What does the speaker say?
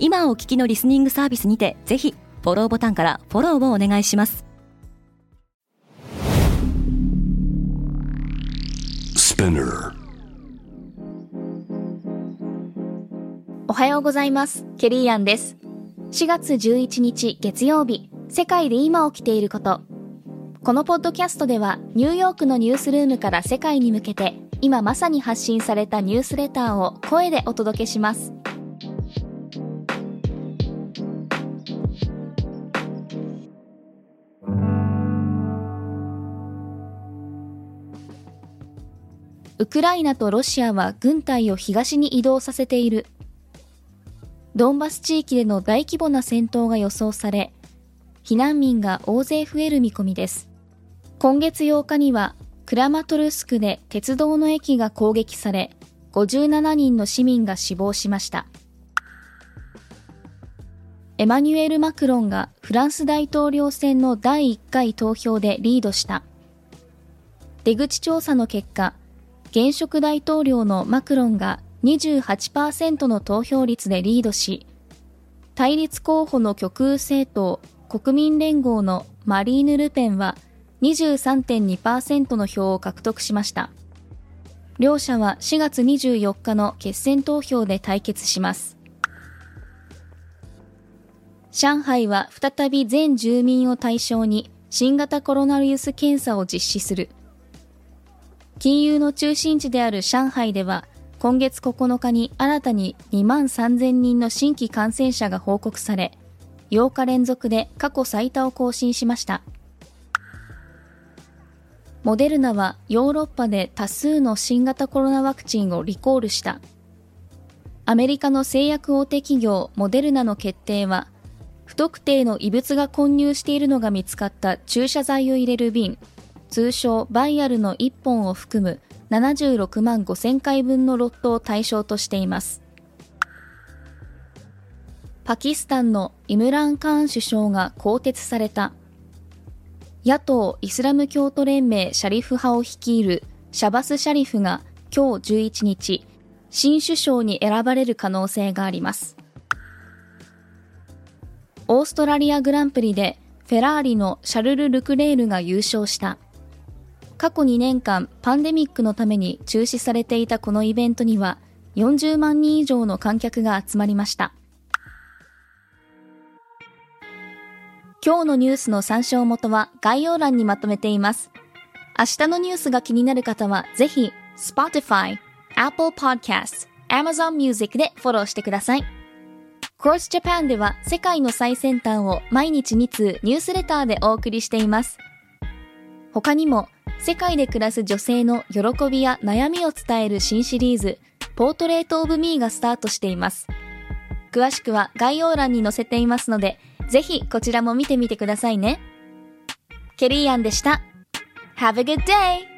今お聞きのリスニングサービスにてぜひフォローボタンからフォローをお願いします。おはようございます。ケリーアンです。4月11日月曜日世界で今起きていること。このポッドキャストではニューヨークのニュースルームから世界に向けて今まさに発信されたニュースレターを声でお届けしますウクライナとロシアは軍隊を東に移動させている。ドンバス地域での大規模な戦闘が予想され、避難民が大勢増える見込みです。今月8日には、クラマトルスクで鉄道の駅が攻撃され、57人の市民が死亡しました。エマニュエル・マクロンがフランス大統領選の第1回投票でリードした。出口調査の結果、現職大統領のマクロンが28%の投票率でリードし、対立候補の極右政党国民連合のマリーヌ・ルペンは23.2%の票を獲得しました。両者は4月24日の決選投票で対決します。上海は再び全住民を対象に新型コロナウイルス検査を実施する。金融の中心地である上海では、今月9日に新たに2万3000人の新規感染者が報告され、8日連続で過去最多を更新しました。モデルナはヨーロッパで多数の新型コロナワクチンをリコールした。アメリカの製薬大手企業モデルナの決定は、不特定の異物が混入しているのが見つかった注射剤を入れる瓶通称バイアルの1本を含む76万5000回分のロットを対象としています。パキスタンのイムラン・カーン首相が更迭された。野党イスラム教徒連盟シャリフ派を率いるシャバス・シャリフが今日11日、新首相に選ばれる可能性があります。オーストラリアグランプリでフェラーリのシャルル・ルクレールが優勝した。過去2年間パンデミックのために中止されていたこのイベントには40万人以上の観客が集まりました。今日のニュースの参照元は概要欄にまとめています。明日のニュースが気になる方はぜひ Spotify、Apple Podcasts、Amazon Music でフォローしてください。Course Japan では世界の最先端を毎日2通ニュースレターでお送りしています。他にも世界で暮らす女性の喜びや悩みを伝える新シリーズ、ポートレートオブミーがスタートしています。詳しくは概要欄に載せていますので、ぜひこちらも見てみてくださいね。ケリーアンでした。Have a good day!